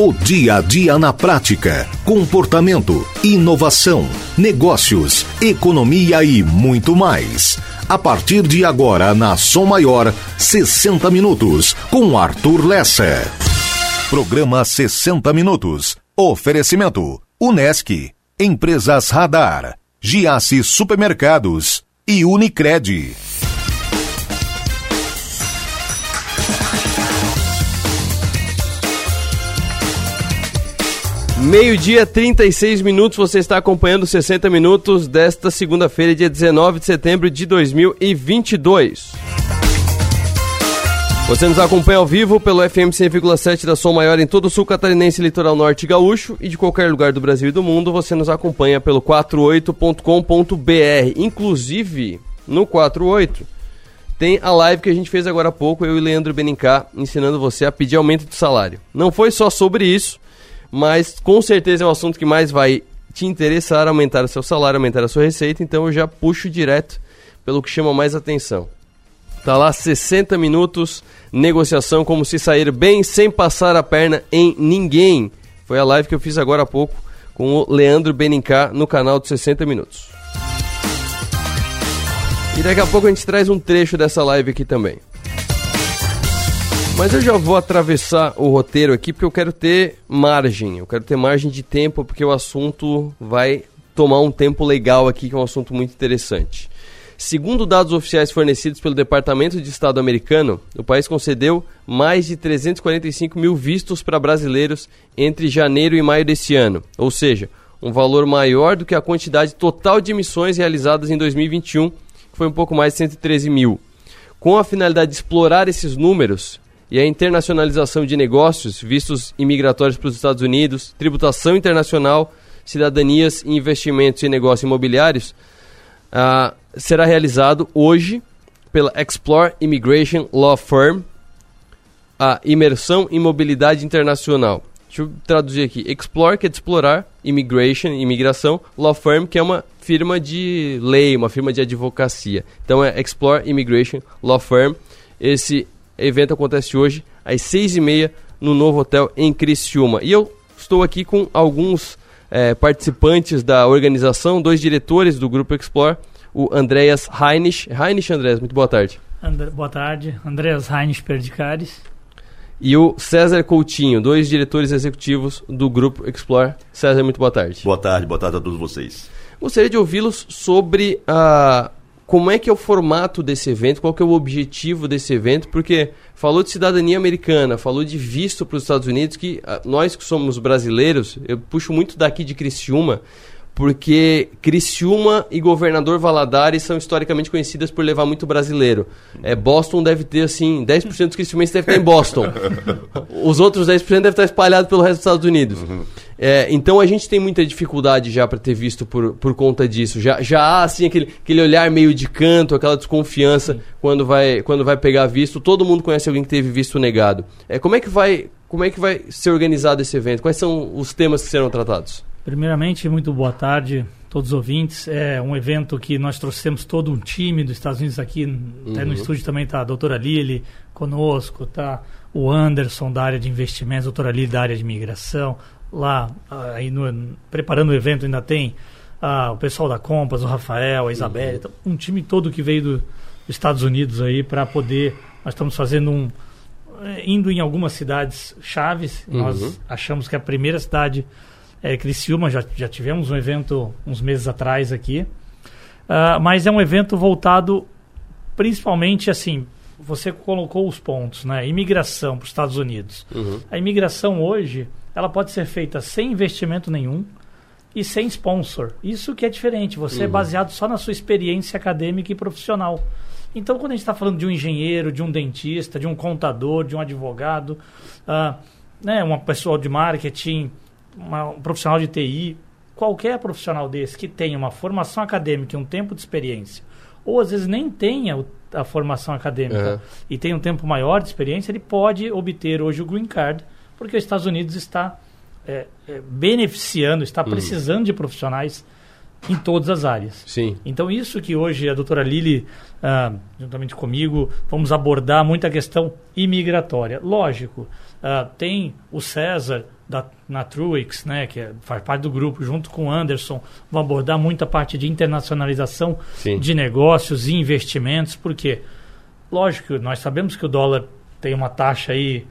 O dia a dia na prática, comportamento, inovação, negócios, economia e muito mais. A partir de agora na Som Maior, 60 minutos com Arthur Lessa. Programa 60 minutos. Oferecimento: Unesc, Empresas Radar, Giasse Supermercados e Unicred. Meio-dia, 36 minutos. Você está acompanhando 60 minutos desta segunda-feira, dia 19 de setembro de 2022. Você nos acompanha ao vivo pelo FM 100,7 da Som Maior em todo o sul catarinense, litoral norte gaúcho e de qualquer lugar do Brasil e do mundo. Você nos acompanha pelo 48.com.br. Inclusive, no 48 tem a live que a gente fez agora há pouco, eu e Leandro Benincá, ensinando você a pedir aumento de salário. Não foi só sobre isso mas com certeza é o assunto que mais vai te interessar, aumentar o seu salário, aumentar a sua receita, então eu já puxo direto pelo que chama mais atenção. Tá lá 60 minutos, negociação como se sair bem sem passar a perna em ninguém. Foi a live que eu fiz agora há pouco com o Leandro Benincá no canal de 60 minutos. E daqui a pouco a gente traz um trecho dessa live aqui também. Mas eu já vou atravessar o roteiro aqui porque eu quero ter margem, eu quero ter margem de tempo porque o assunto vai tomar um tempo legal aqui, que é um assunto muito interessante. Segundo dados oficiais fornecidos pelo Departamento de Estado americano, o país concedeu mais de 345 mil vistos para brasileiros entre janeiro e maio desse ano, ou seja, um valor maior do que a quantidade total de emissões realizadas em 2021, que foi um pouco mais de 113 mil. Com a finalidade de explorar esses números, e a internacionalização de negócios, vistos imigratórios para os Estados Unidos, tributação internacional, cidadanias, investimentos e negócios imobiliários, uh, será realizado hoje pela Explore Immigration Law Firm, a imersão em mobilidade internacional. Deixa eu traduzir aqui. Explore, que é de explorar, immigration, imigração, law firm, que é uma firma de lei, uma firma de advocacia. Então é Explore Immigration Law Firm. Esse evento acontece hoje às seis e meia no novo hotel em Criciúma. E eu estou aqui com alguns é, participantes da organização, dois diretores do Grupo Explore, o Andreas Heinrich. Heinrich, Andreas, muito boa tarde. André, boa tarde, Andreas Heinrich Perdicares. E o César Coutinho, dois diretores executivos do Grupo Explore. César, muito boa tarde. Boa tarde, boa tarde a todos vocês. Gostaria de ouvi-los sobre a como é que é o formato desse evento, qual que é o objetivo desse evento, porque falou de cidadania americana, falou de visto para os Estados Unidos, que ah, nós que somos brasileiros, eu puxo muito daqui de Criciúma, porque Criciúma e Governador Valadares são historicamente conhecidas por levar muito brasileiro. É, Boston deve ter, assim, 10% dos criciumenses deve estar em Boston. Os outros 10% devem estar espalhados pelo resto dos Estados Unidos. Uhum. É, então a gente tem muita dificuldade já para ter visto por, por conta disso. Já, já há, assim, aquele, aquele olhar meio de canto, aquela desconfiança quando vai, quando vai pegar visto. Todo mundo conhece alguém que teve visto negado. É, como, é que vai, como é que vai ser organizado esse evento? Quais são os temas que serão tratados? Primeiramente, muito boa tarde a todos os ouvintes. É um evento que nós trouxemos todo um time dos Estados Unidos aqui. Uhum. Até no estúdio também está a doutora Lili conosco, tá o Anderson da área de investimentos, a doutora Lili da área de imigração. Lá, aí no, preparando o evento ainda tem ah, o pessoal da Compass, o Rafael, a Isabela, uhum. então, um time todo que veio do, dos Estados Unidos aí para poder. Nós estamos fazendo um. Eh, indo em algumas cidades chaves. Uhum. Nós achamos que a primeira cidade é, Criciúma, já, já tivemos um evento uns meses atrás aqui. Uh, mas é um evento voltado principalmente assim. Você colocou os pontos, né? Imigração para os Estados Unidos. Uhum. A imigração hoje ela pode ser feita sem investimento nenhum e sem sponsor. Isso que é diferente. Você é uhum. é baseado só na sua experiência acadêmica e profissional. Então, quando a gente está falando de um engenheiro, de um dentista, de um contador, de um advogado, uh, né, uma pessoa de marketing, uma, um profissional de TI, qualquer profissional desse que tenha uma formação acadêmica e um tempo de experiência, ou às vezes nem tenha o, a formação acadêmica uhum. e tem um tempo maior de experiência, ele pode obter hoje o green card, porque os Estados Unidos está é, é, beneficiando, está uhum. precisando de profissionais em todas as áreas. Sim. Então, isso que hoje a doutora Lili, ah, juntamente comigo, vamos abordar muita questão imigratória. Lógico, ah, tem o César da, na Truix, né, que é, faz parte do grupo, junto com o Anderson, vão abordar muita parte de internacionalização Sim. de negócios e investimentos, porque, lógico, nós sabemos que o dólar tem uma taxa aí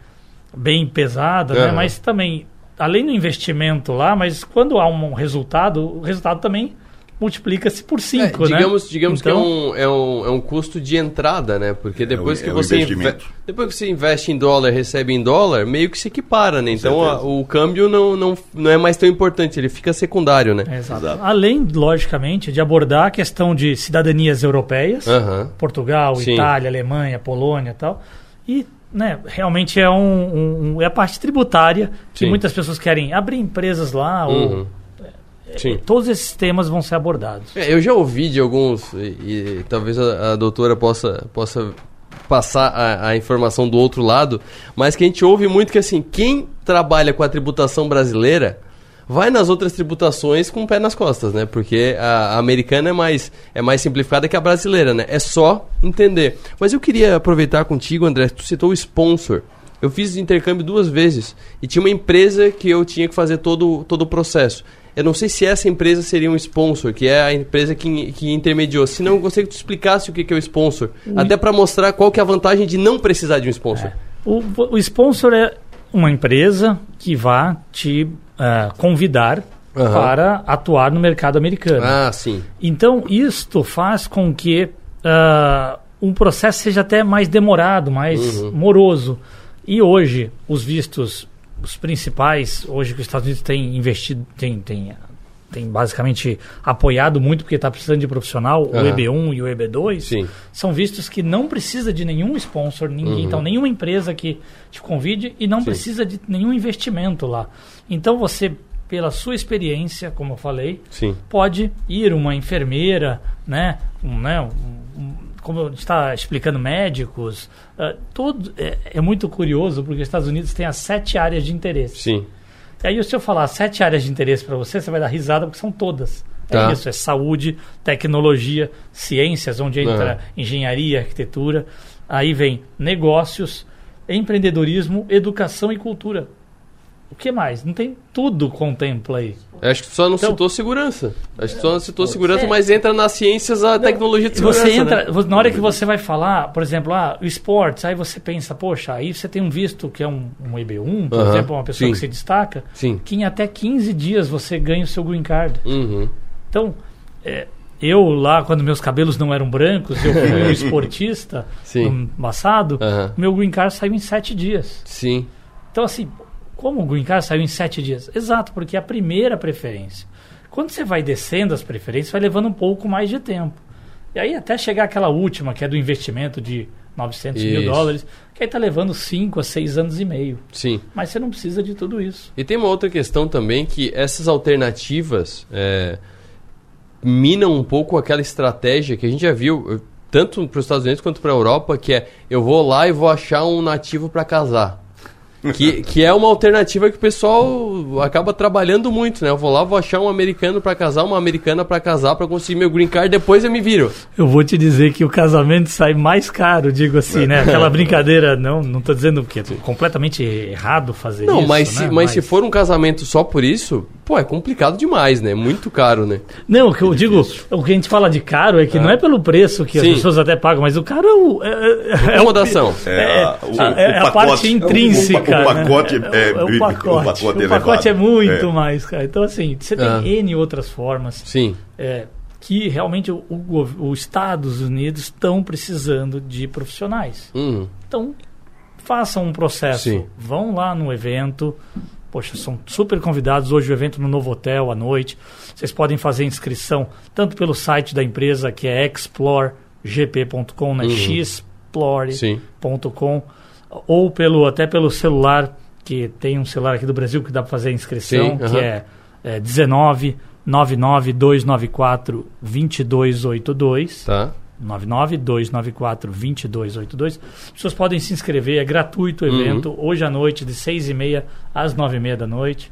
bem pesada, né, mas também, além do investimento lá, mas quando há um resultado, o resultado também multiplica-se por 5, É, né? digamos digamos Então, que é um, é, um, é um custo de entrada, né? Porque depois o- que é você depois que você investe em dólar, recebe em dólar, meio que se equipara, né? Então a- o câmbio não, não, não é mais tão importante, ele fica secundário, né? Exato. Exato. Além, logicamente, de abordar a questão de cidadanias europeias, Aham. Portugal, Sim. Itália, Alemanha, Polônia e tal. E né, realmente é, um, um- é a parte tributária que Sim. muitas pessoas querem abrir empresas lá. Uhum. Ou, Sim. todos esses temas vão ser abordados. É, eu já ouvi de alguns, e, e talvez a, a doutora possa, possa passar a, a informação do outro lado, mas que a gente ouve muito que assim, quem trabalha com a tributação brasileira vai nas outras tributações com o pé nas costas, né? Porque a, a americana é mais, é mais simplificada que a brasileira, né? É só entender. Mas eu queria aproveitar contigo, André, tu citou o sponsor. Eu fiz intercâmbio duas vezes e tinha uma empresa que eu tinha que fazer todo, todo o processo. Eu não sei se essa empresa seria um sponsor, que é a empresa que, que intermediou. Se não, eu gostaria que tu explicasse o que, que é o sponsor. Até para mostrar qual que é a vantagem de não precisar de um sponsor. O, o sponsor é uma empresa que vai te ah, convidar Aham. para atuar no mercado americano. Ah, sim. Então, isto faz com que ah, um processo seja até mais demorado, mais Uhum. moroso. E hoje, os vistos, os principais, hoje que os Estados Unidos têm investido, tem, tem, tem basicamente apoiado muito, porque está precisando de profissional, o Aham. EB1 e o EB2, Sim. são vistos que não precisa de nenhum sponsor, ninguém, então nenhuma empresa que te convide e não Uhum. Sim. precisa de nenhum investimento lá. Então você, pela sua experiência, como eu falei, Sim. pode ir uma enfermeira, né, um, né um- um- como a gente está explicando, médicos, tudo é, é muito curioso porque os Estados Unidos têm as sete áreas de interesse. Sim. E aí, se eu falar sete áreas de interesse para você, você vai dar risada porque são todas. Tá. É isso, é saúde, tecnologia, ciências, onde entra engenharia, arquitetura. Aí vem negócios, empreendedorismo, educação e cultura. O que mais? Não tem tudo contempla aí. Acho que tu só não Então- citou segurança. Acho que tu só não citou segurança, É. mas entra nas ciências a tecnologia de segurança. Você entra, né? na hora que você vai falar, por exemplo, ah, o esportes, aí você pensa, poxa, aí você tem um visto que é um, um EB1, por Aham, exemplo, uma pessoa sim. que se destaca, Sim. que em até 15 dias você ganha o seu green card. Uhum. Então, é, eu lá, quando meus cabelos não eram brancos, eu fui um esportista Sim. no passado, Aham. meu green card saiu em 7 dias. Sim. Então, assim, como o green card saiu em 7 dias? Exato, porque é a primeira preferência. Quando você vai descendo as preferências, vai levando um pouco mais de tempo. E aí, até chegar aquela última, que é do investimento de 900 mil Isso. dólares, que aí tá levando 5 a 6 anos e meio. Sim. Mas você não precisa de tudo isso. E tem uma outra questão também que essas alternativas é, minam um pouco aquela estratégia que a gente já viu eh, tanto para os Estados Unidos quanto para a Europa, que é eu vou lá e vou achar um nativo para casar. Que, que é uma alternativa que o pessoal acaba trabalhando muito, né? Eu vou lá, vou achar um americano para casar, uma americana para casar, para conseguir meu green card, depois eu me viro. Eu vou te dizer que o casamento sai mais caro, digo assim, né? Aquela brincadeira, não, não tô dizendo que é completamente errado fazer Não, isso, mas, né? se, mas se for um casamento só por isso, pô, é complicado demais, né? Muito caro, né? Não, o que eu digo, o que a gente fala de caro é que não é pelo preço que Sim. as pessoas até pagam, mas o caro é o... É, é- é Acomodação. É, a- o- é o a parte intrínseca. O, pa- o pacote né? é, é, o o pacote. pacote O pacote é muito É. mais, cara. Então, assim, você tem Ah. N outras formas Sim. é, que realmente o, o, os Estados Unidos estão precisando de profissionais. Uhum. Então, façam um processo. Sim. Vão lá no evento. Poxa, são super convidados. Hoje o evento no Novo Hotel à noite. Vocês podem fazer inscrição tanto pelo site da empresa, que é exploregp.com, né? Uhum. xplore.com, Sim. Ou pelo, até pelo celular, que tem um celular aqui do Brasil que dá para fazer a inscrição, Sim, que é, é 19 99 294 2282. Tá. 99294-2282. As pessoas podem se inscrever, é gratuito o Uhum. evento, hoje à noite, de 6 e meia às 9 e meia da noite.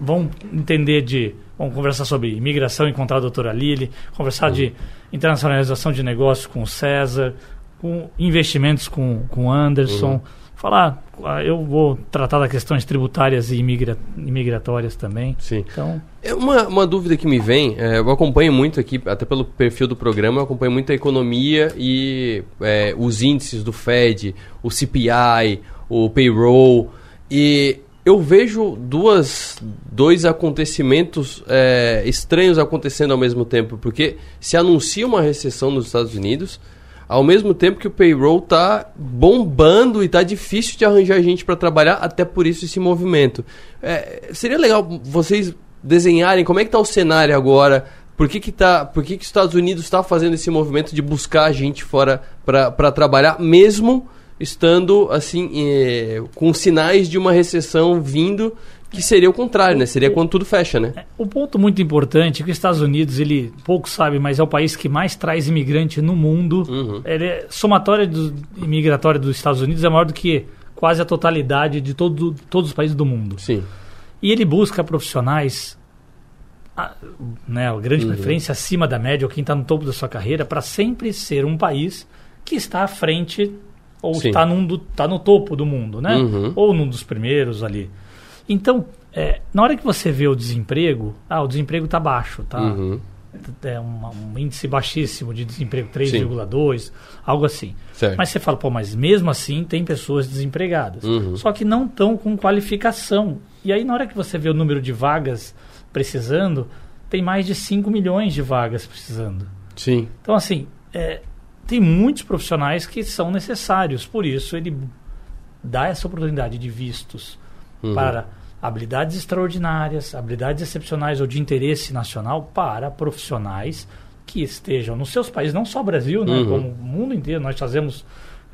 vão entender de. Vamos conversar sobre imigração, encontrar a doutora Lili, conversar de internacionalização de negócios com o César, com investimentos com o Anderson. Uhum. Falar, ah, eu vou tratar das questões tributárias e imigra, imigratórias também. Sim. Então, é uma, uma dúvida que me vem, é, eu acompanho muito aqui, até pelo perfil do programa, eu acompanho muito a economia e é, os índices do Fed, o CPI, o payroll. E eu vejo duas, dois acontecimentos é, estranhos acontecendo ao mesmo tempo, porque se anuncia uma recessão nos Estados Unidos, ao mesmo tempo que o payroll tá bombando e tá difícil de arranjar gente para trabalhar, até por isso esse movimento. É, seria legal vocês desenharem como é que tá o cenário agora, por que que, tá, por que, que os Estados Unidos está fazendo esse movimento de buscar gente fora para trabalhar, mesmo estando assim é, com sinais de uma recessão vindo que seria o contrário, né? Seria quando tudo fecha, né? O é, ponto muito importante é que os Estados Unidos, ele pouco sabe, mas é o país que mais traz imigrante no mundo. Uhum. Ele é, somatória do, imigratória dos Estados Unidos é maior do que quase a totalidade de todo, todos os países do mundo. Sim. E ele busca profissionais, a, né, a grande uhum. preferência acima da média, ou quem está no topo da sua carreira, para sempre ser um país que está à frente ou está tá no topo do mundo, né? Uhum. Ou num dos primeiros ali. Então, é, na hora que você vê o desemprego, ah, o desemprego está baixo, tá? Uhum. É um, um, índice baixíssimo de desemprego, 3,2, algo assim. Certo. Mas você fala, pô, mas mesmo assim tem pessoas desempregadas. Uhum. Só que não estão com qualificação. E aí, na hora que você vê o número de vagas precisando, tem mais de 5 milhões de vagas precisando. Sim. Então, assim, é, tem muitos profissionais que são necessários. Por isso, ele dá essa oportunidade de vistos uhum. para habilidades extraordinárias, habilidades excepcionais ou de interesse nacional para profissionais que estejam nos seus países, não só Brasil, né, uhum. como o mundo inteiro. Nós fazemos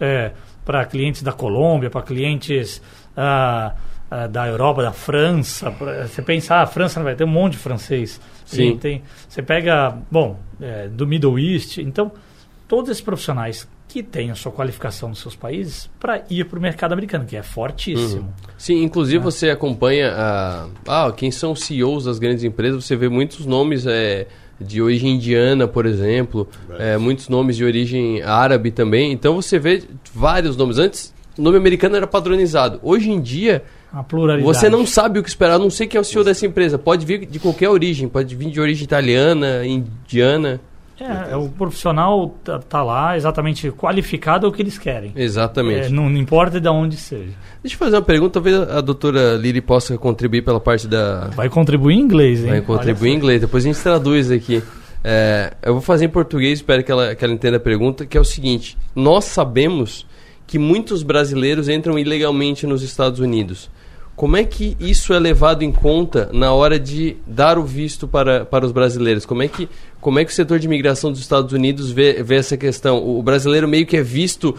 é, para clientes da Colômbia, para clientes ah, ah, da Europa, da França. Pra, você pensar, ah, a França vai ter um monte de francês. Sim. Tem, você pega, bom, é, do Middle East. Então, todos esses profissionais que tenham sua qualificação nos seus países para ir para o mercado americano, que é fortíssimo. Uhum. Sim, inclusive é. você acompanha a, ah, quem são os CEOs das grandes empresas, você vê muitos nomes é, de origem indiana, por exemplo, é, muitos nomes de origem árabe também. Então você vê vários nomes. Antes, o nome americano era padronizado. Hoje em dia, você não sabe o que esperar, não sei quem é o CEO dessa empresa. Pode vir de qualquer origem, pode vir de origem italiana, indiana. É, é, o profissional tá, tá, lá exatamente qualificado ao que eles querem. Exatamente. É, não, não, importa de onde seja. Deixa eu fazer uma pergunta, talvez a doutora Lili possa contribuir pela parte da... Vai contribuir em inglês, hein? Vai contribuir em inglês, depois a gente traduz aqui. É, eu vou fazer em português, espero que ela, que ela entenda a pergunta, que é o seguinte. Nós sabemos que muitos brasileiros entram ilegalmente nos Estados Unidos. Como é que isso é levado em conta na hora de dar o visto para, para os brasileiros? Como é, que, como é que o setor de imigração dos Estados Unidos vê, vê essa questão? O brasileiro meio que é visto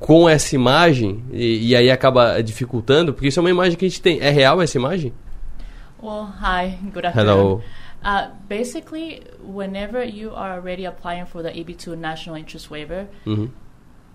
com essa imagem e, e aí acaba dificultando? Porque isso é uma imagem que a gente tem. É real essa imagem? Well, hi, good afternoon. Hello. Uh, basically, whenever you are already applying for the EB2 National Interest Waiver, mm -hmm.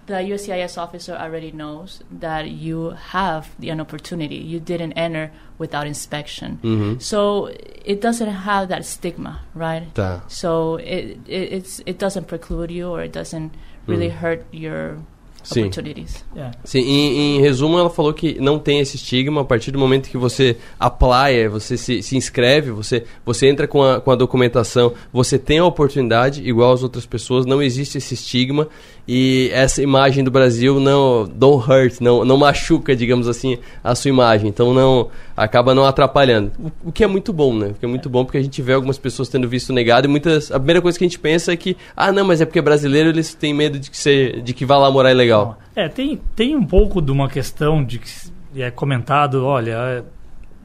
The USCIS officer already knows that you have the, an opportunity. You didn't enter without inspection. Mm-hmm. So it doesn't have that stigma, right? Tá. So it, it, it's, it doesn't preclude you or it doesn't really mm. hurt your Sim. opportunities. Yeah. Sim, em, em, resumo, ela falou que não tem esse estigma a partir do momento que você aplaia, você se, se inscreve, você, você entra com a, com a documentação, você tem a oportunidade, igual as outras pessoas, não existe esse estigma e essa imagem do Brasil não don't hurt, não, não machuca, digamos assim, a sua imagem. Então não acaba não atrapalhando. O, o, que é muito bom, né? O que é muito bom porque a gente vê algumas pessoas tendo visto negado e muitas a primeira coisa que a gente pensa é que ah, não, mas é porque é brasileiro, eles têm medo de que ser, de que vá lá morar ilegal. É, tem tem um pouco de uma questão de que é comentado, olha, é,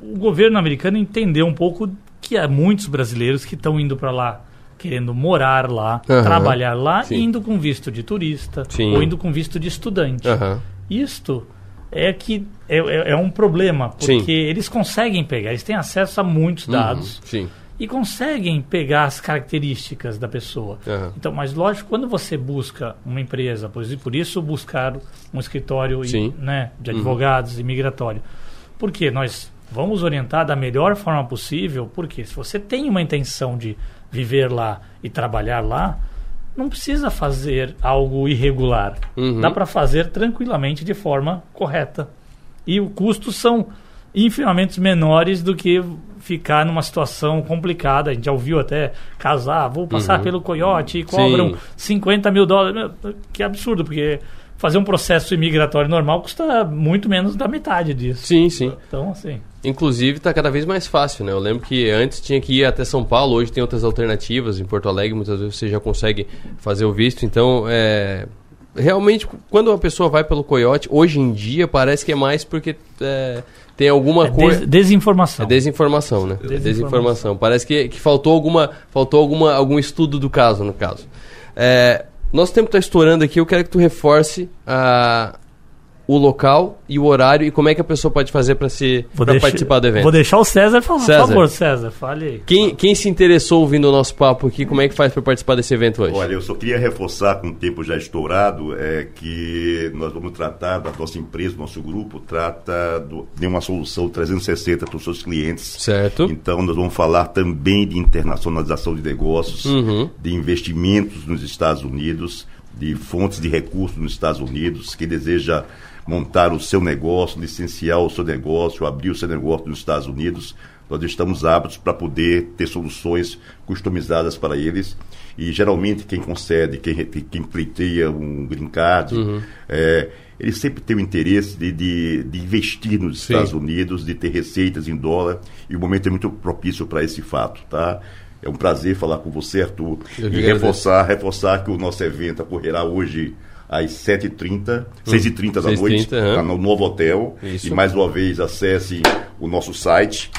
o governo americano entendeu um pouco que há muitos brasileiros que estão indo para lá querendo morar lá, uhum. trabalhar lá, Sim. indo com visto de turista Sim. ou indo com visto de estudante. Uhum. Isto é que é, é, é um problema, porque Sim. eles conseguem pegar, eles têm acesso a muitos uhum. dados. Uhum. E conseguem pegar as características da pessoa. Então, mas lógico, quando você busca uma empresa, por isso buscar um escritório e, né, de uhum. advogados imigratório. Porque nós vamos orientar da melhor forma possível, porque se você tem uma intenção de viver lá e trabalhar lá, não precisa fazer algo irregular. Uhum. Dá para fazer tranquilamente de forma correta. E os custos são infinitamente menores do que ficar numa situação complicada. A gente já ouviu até casar, vou passar uhum. pelo coiote e cobram Sim. 50 mil dólares. Que absurdo, porque fazer um processo imigratório normal custa muito menos da metade disso. Sim, sim. Então, assim. Inclusive, está cada vez mais fácil, né? Eu lembro que antes tinha que ir até São Paulo, hoje tem outras alternativas. Em Porto Alegre, muitas vezes você já consegue fazer o visto. Então, é. Realmente, quando uma pessoa vai pelo coiote, hoje em dia parece que é mais porque é, tem alguma é coisa. Des desinformação. É desinformação, né? Desinformação. desinformação. Parece que, que faltou, alguma, faltou alguma, algum estudo do caso, no caso. É, nosso tempo está estourando aqui, eu quero que tu reforce a, o local e o horário e como é que a pessoa pode fazer para se pra participar do evento. Vou deixar o César falar, César. por favor, César, fale aí. Quem, quem se interessou ouvindo o nosso papo aqui, como é que faz para participar desse evento hoje? Olha, eu só queria reforçar com o tempo já estourado é que nós vamos tratar da nossa empresa, nosso grupo trata do, de uma solução 360 para os seus clientes. Certo. Então nós vamos falar também de internacionalização de negócios, uhum. de investimentos nos Estados Unidos, de fontes de recursos nos Estados Unidos, que deseja montar o seu negócio, licenciar o seu negócio, abrir o seu negócio nos Estados Unidos. Nós estamos aptos para poder ter soluções customizadas para eles. E geralmente quem concede, quem, quem pleiteia um green card, uhum. é, ele sempre tem o interesse de, de, de investir nos Sim. Estados Unidos, de ter receitas em dólar, e o momento é muito propício para esse fato, tá? É um prazer falar com você, Arthur, e reforçar, reforçar que o nosso evento ocorrerá hoje às 7h30, 6h30 da 6 noite, uhum. no novo hotel. Isso. E mais uma vez, acesse o nosso site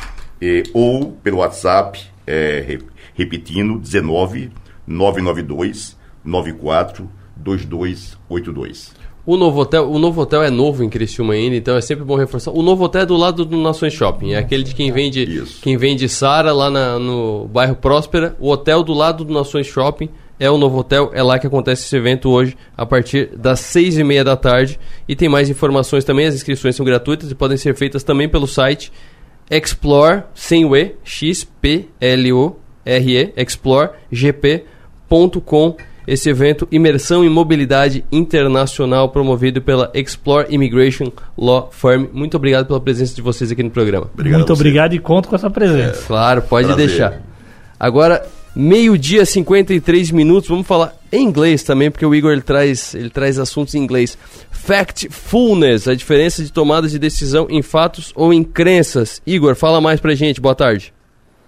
eh, ou pelo WhatsApp, eh, repetindo, 19 992 94 2282. O novo hotel, o novo hotel é novo em Criciúma ainda, então é sempre bom reforçar. O novo hotel é do lado do Nações Shopping, é aquele de quem vende, Isso. quem vende Sara lá na, no bairro Próspera. O hotel do lado do Nações Shopping é o novo hotel, é lá que acontece esse evento hoje, a partir das seis e meia da tarde. E tem mais informações também, as inscrições são gratuitas e podem ser feitas também pelo site explore, sem o E, X-P-L-O-R-E, explore.gp.com. Esse evento, Imersão em Mobilidade Internacional, promovido pela Explore Immigration Law Firm. Muito obrigado pela presença de vocês aqui no programa. Obrigado Muito obrigado e conto com essa presença. É, claro, pode prazer. deixar. Agora, Meio-dia, 53 minutos. Vamos falar em inglês também, porque o Igor ele traz, ele traz assuntos em inglês. Factfulness, a diferença de tomada de decisão em fatos ou em crenças. Igor, fala mais pra gente. Boa tarde.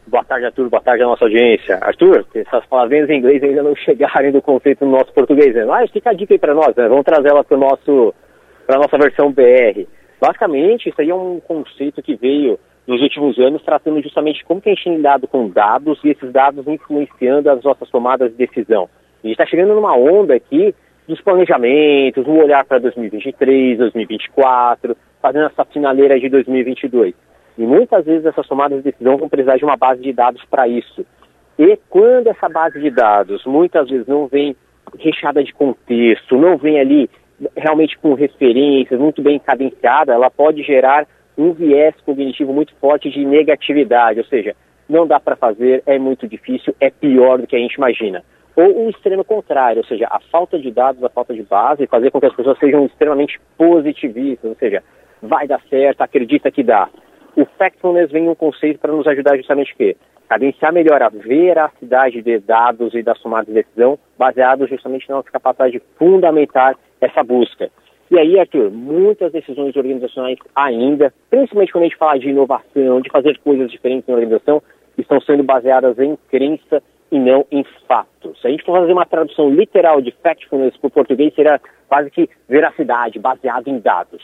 Boa tarde, Arthur. Boa tarde à nossa audiência. Arthur, essas palavrinhas em inglês ainda não chegaram do conceito no nosso português. Né? Mas fica a dica aí para nós, né? Vamos trazer ela para a nossa versão BR. Basicamente, isso aí é um conceito que veio nos últimos anos, tratando justamente como que a gente tem lidado com dados e esses dados influenciando as nossas tomadas de decisão. E está chegando numa onda aqui dos planejamentos, um olhar para 2023, 2024, fazendo essa finaleira de 2022. E muitas vezes essas tomadas de decisão vão precisar de uma base de dados para isso. E quando essa base de dados muitas vezes não vem recheada de contexto, não vem ali realmente com referências, muito bem cadenciada, ela pode gerar um viés cognitivo muito forte de negatividade, ou seja, não dá para fazer, é muito difícil, é pior do que a gente imagina. Ou o extremo contrário, ou seja, a falta de dados, a falta de base, fazer com que as pessoas sejam extremamente positivistas, ou seja, vai dar certo, acredita que dá. O Factfulness vem um conceito para nos ajudar justamente o quê? Cadenciar melhor a veracidade de dados e das tomadas de decisão, baseados justamente na nossa capacidade de fundamentar essa busca. E aí, Arthur, muitas decisões organizacionais ainda, principalmente quando a gente fala de inovação, de fazer coisas diferentes na organização, estão sendo baseadas em crença e não em fatos. Se a gente for fazer uma tradução literal de factfulness para o português, seria quase que veracidade, baseado em dados.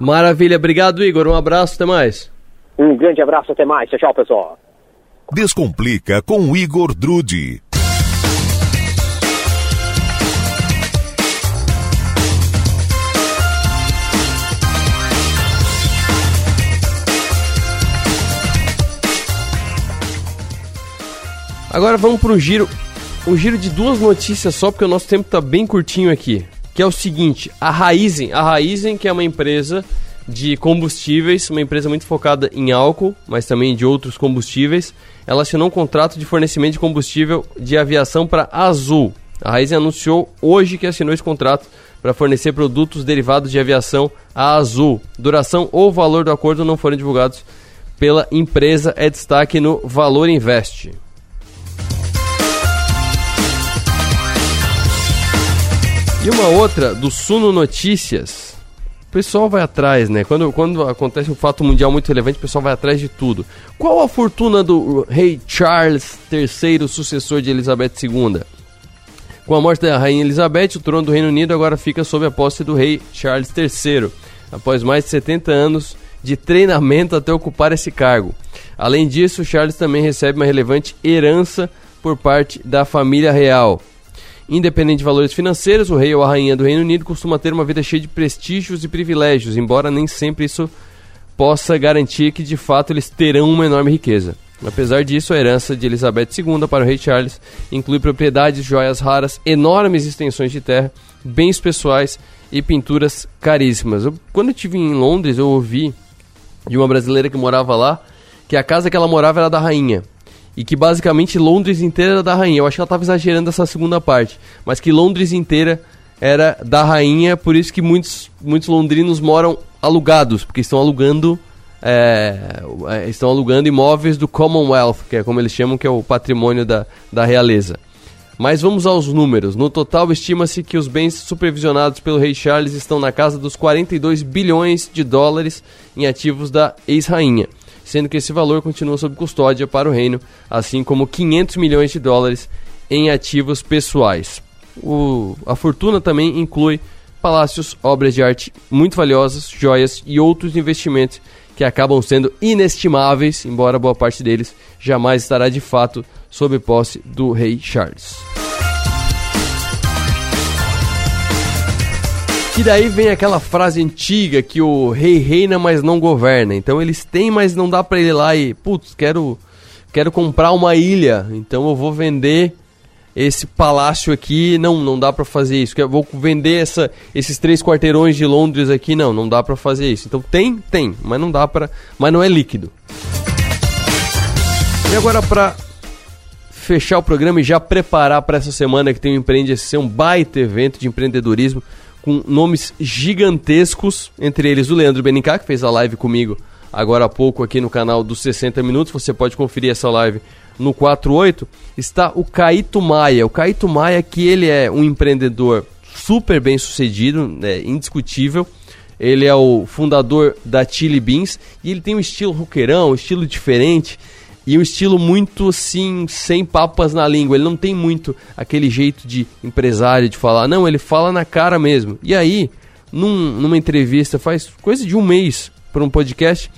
Maravilha, obrigado Igor, um abraço, até mais. Um grande abraço, até mais. Tchau, tchau, pessoal. Descomplica com Igor Drude. Agora vamos para um giro, um giro de duas notícias só, porque o nosso tempo está bem curtinho aqui. Que é o seguinte, a Raizen, a Raizen que é uma empresa de combustíveis, uma empresa muito focada em álcool, mas também de outros combustíveis. Ela assinou um contrato de fornecimento de combustível de aviação para Azul. A Raizen anunciou hoje que assinou esse contrato para fornecer produtos derivados de aviação à Azul. Duração ou valor do acordo não foram divulgados pela empresa, é destaque no Valor Invest. E uma outra do Suno Notícias. O pessoal vai atrás, né? Quando, quando acontece um fato mundial muito relevante, o pessoal vai atrás de tudo. Qual a fortuna do rei Charles III, sucessor de Elizabeth II? Com a morte da rainha Elizabeth, o trono do Reino Unido agora fica sob a posse do rei Charles III, após mais de 70 anos de treinamento até ocupar esse cargo. Além disso, Charles também recebe uma relevante herança por parte da família real. Independente de valores financeiros, o rei ou a rainha do Reino Unido costuma ter uma vida cheia de prestígios e privilégios, embora nem sempre isso possa garantir que de fato eles terão uma enorme riqueza. Apesar disso, a herança de Elizabeth II para o rei Charles inclui propriedades, joias raras, enormes extensões de terra, bens pessoais e pinturas caríssimas. Eu, quando eu estive em Londres, eu ouvi de uma brasileira que morava lá que a casa que ela morava era da rainha. E que basicamente Londres inteira era da rainha. Eu acho que ela estava exagerando essa segunda parte. Mas que Londres inteira era da rainha, por isso que muitos, muitos londrinos moram alugados, porque estão alugando é, é, estão alugando imóveis do Commonwealth, que é como eles chamam, que é o patrimônio da, da realeza. Mas vamos aos números. No total, estima-se que os bens supervisionados pelo rei Charles estão na casa dos 42 bilhões de dólares em ativos da ex-rainha, sendo que esse valor continua sob custódia para o reino, assim como 500 milhões de dólares em ativos pessoais. O, a fortuna também inclui palácios, obras de arte muito valiosas, joias e outros investimentos que acabam sendo inestimáveis, embora boa parte deles jamais estará de fato sob posse do rei Charles. E daí vem aquela frase antiga que o rei reina, mas não governa. Então eles têm, mas não dá para ele ir lá e, putz, quero quero comprar uma ilha, então eu vou vender esse palácio aqui, não, não dá para fazer isso. Vou vender essa, esses três quarteirões de Londres aqui, não, não dá para fazer isso. Então tem, tem, mas não dá para, mas não é líquido. E agora para fechar o programa e já preparar para essa semana que tem o Empreende SC, um baita evento de empreendedorismo com nomes gigantescos, entre eles o Leandro Benincá, que fez a live comigo agora há pouco aqui no canal dos 60 Minutos. Você pode conferir essa live no 48, está o Caíto Maia. O Caíto Maia, que ele é um empreendedor super bem sucedido, né, indiscutível. Ele é o fundador da Chili Beans e ele tem um estilo roqueirão, um estilo diferente e um estilo muito assim, sem papas na língua. Ele não tem muito aquele jeito de empresário de falar, não, ele fala na cara mesmo. E aí, num, numa entrevista, faz coisa de um mês para um podcast,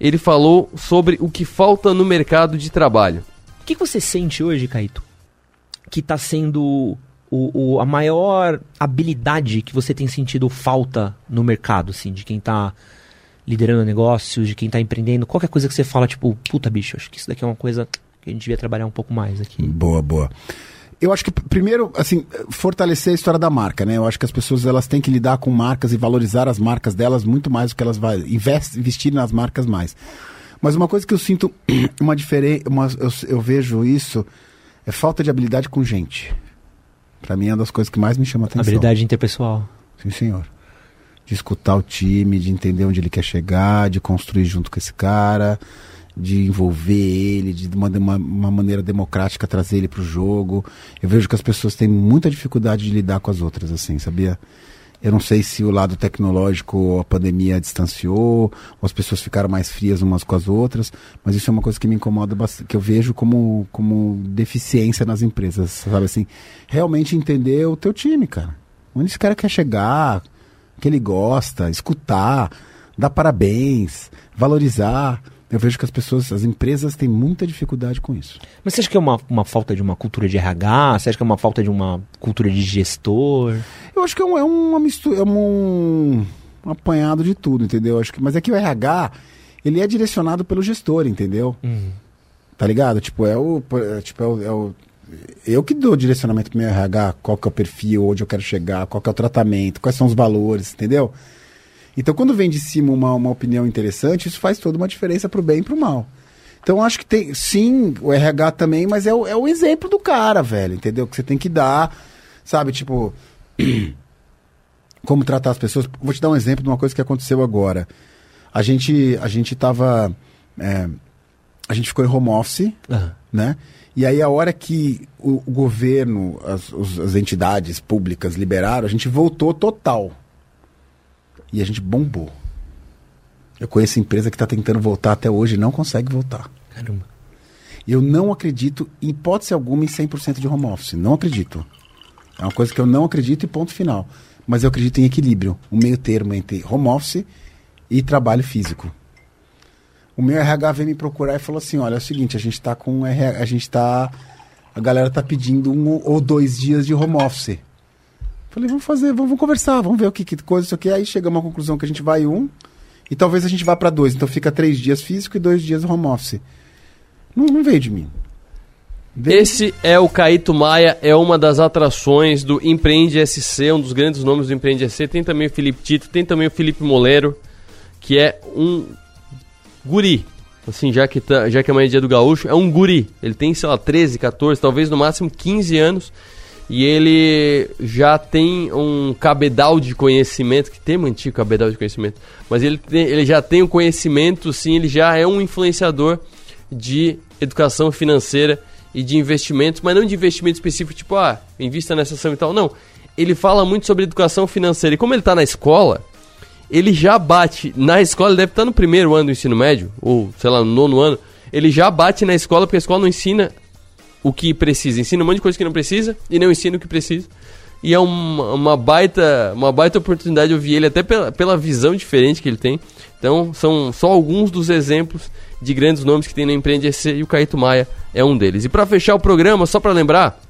ele falou sobre o que falta no mercado de trabalho que você sente hoje, Caíto, que está sendo o, o, a maior habilidade que você tem sentido falta no mercado, assim, de quem está liderando negócios, de quem está empreendendo? Qualquer coisa que você fala, tipo, puta bicho, acho que isso daqui é uma coisa que a gente devia trabalhar um pouco mais aqui. Boa, boa. Eu acho que primeiro, assim, fortalecer a história da marca, né? Eu acho que as pessoas elas têm que lidar com marcas e valorizar as marcas delas muito mais do que elas vai investir nas marcas mais. Mas uma coisa que eu sinto uma diferença, eu, eu vejo isso, é falta de habilidade com gente. Para mim é uma das coisas que mais me chama atenção. Habilidade interpessoal. Sim, senhor. De escutar o time, de entender onde ele quer chegar, de construir junto com esse cara, de envolver ele, de uma, uma, uma maneira democrática trazer ele para o jogo. Eu vejo que as pessoas têm muita dificuldade de lidar com as outras, assim, sabia? Eu não sei se o lado tecnológico a pandemia distanciou, ou as pessoas ficaram mais frias umas com as outras, mas isso é uma coisa que me incomoda bastante, que eu vejo como, como deficiência nas empresas, sabe assim? Realmente entender o teu time, cara. Onde esse cara quer chegar, que ele gosta, escutar, dar parabéns, valorizar eu vejo que as pessoas, as empresas têm muita dificuldade com isso. Mas você acha que é uma, uma falta de uma cultura de RH? Você acha que é uma falta de uma cultura de gestor? Eu acho que é, um, é uma mistura, é um, um apanhado de tudo, entendeu? Acho que, mas é que o RH, ele é direcionado pelo gestor, entendeu? Uhum. Tá ligado? Tipo, é o. É, tipo, é o, é o eu que dou direcionamento pro meu RH, qual que é o perfil, onde eu quero chegar, qual que é o tratamento, quais são os valores, entendeu? Então, quando vem de cima uma, uma opinião interessante, isso faz toda uma diferença pro bem e pro mal. Então, acho que tem, sim, o RH também, mas é o, é o exemplo do cara, velho, entendeu? Que você tem que dar, sabe, tipo, como tratar as pessoas. Vou te dar um exemplo de uma coisa que aconteceu agora. A gente, a gente tava, é, a gente ficou em home office, uhum. né? E aí, a hora que o, o governo, as, os, as entidades públicas liberaram, a gente voltou total. E a gente bombou. Eu conheço empresa que está tentando voltar até hoje e não consegue voltar. Caramba. Eu não acredito, em hipótese alguma, em 100% de home office. Não acredito. É uma coisa que eu não acredito e ponto final. Mas eu acredito em equilíbrio. Um meio termo entre home office e trabalho físico. O meu RH veio me procurar e falou assim: olha, é o seguinte, a gente está com. A gente tá. A galera tá pedindo um ou dois dias de home office. Falei, vamos fazer, vamos, conversar, vamos ver o que, que coisa, isso aqui. Aí chegamos à conclusão que a gente vai um e talvez a gente vá para dois. Então fica três dias físico e dois dias home office. Não, não veio de mim. Esse é o Caíto Maia, é uma das atrações do Empreende SC, um dos grandes nomes do Empreende SC. Tem também o Felipe Tito, tem também o Felipe Moleiro, que é um guri. Assim, já que, tá, já que amanhã é dia do gaúcho, é um guri. Ele tem, sei lá, 13, 14, talvez no máximo 15 anos e ele já tem um cabedal de conhecimento, que tem antigo cabedal de conhecimento, mas ele, tem, ele já tem o um conhecimento, sim, ele já é um influenciador de educação financeira e de investimentos, mas não de investimento específico, tipo, ah, invista nessa ação e tal, não. Ele fala muito sobre educação financeira, e como ele está na escola, ele já bate, na escola, ele deve estar no primeiro ano do ensino médio, ou, sei lá, no nono ano, ele já bate na escola, porque a escola não ensina o que precisa, ensina um monte de coisa que não precisa e não ensina o que precisa. E é uma, uma baita uma baita oportunidade ouvir ele até pela, pela visão diferente que ele tem. Então, são só alguns dos exemplos de grandes nomes que tem no Empreende EC e o Caíto Maia é um deles. E para fechar o programa, só para lembrar,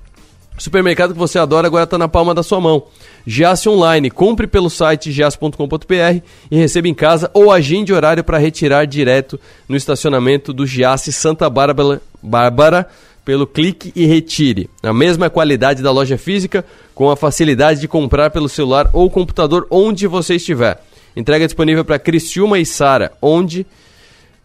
o supermercado que você adora agora está na palma da sua mão. Giasse Online, compre pelo site giasse.com.br e receba em casa ou agende horário para retirar direto no estacionamento do Giasse Santa Bárbara, Bárbara pelo clique e retire. A mesma qualidade da loja física, com a facilidade de comprar pelo celular ou computador onde você estiver. Entrega disponível para Criciúma e Sara, onde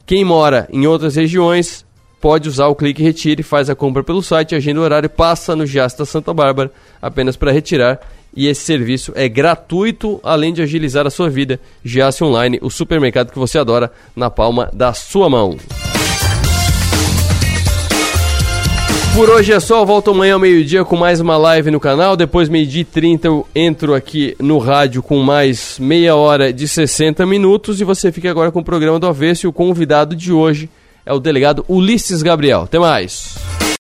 quem mora em outras regiões pode usar o clique e retire, faz a compra pelo site, agenda o horário, passa no Jasta Santa Bárbara apenas para retirar. E esse serviço é gratuito, além de agilizar a sua vida. Giasse Online, o supermercado que você adora, na palma da sua mão. Por hoje é só, volto amanhã ao meio-dia com mais uma live no canal. Depois, meio-dia e 30, eu entro aqui no rádio com mais meia hora de 60 minutos. E você fica agora com o programa do Avesso. E o convidado de hoje é o delegado Ulisses Gabriel. Até mais.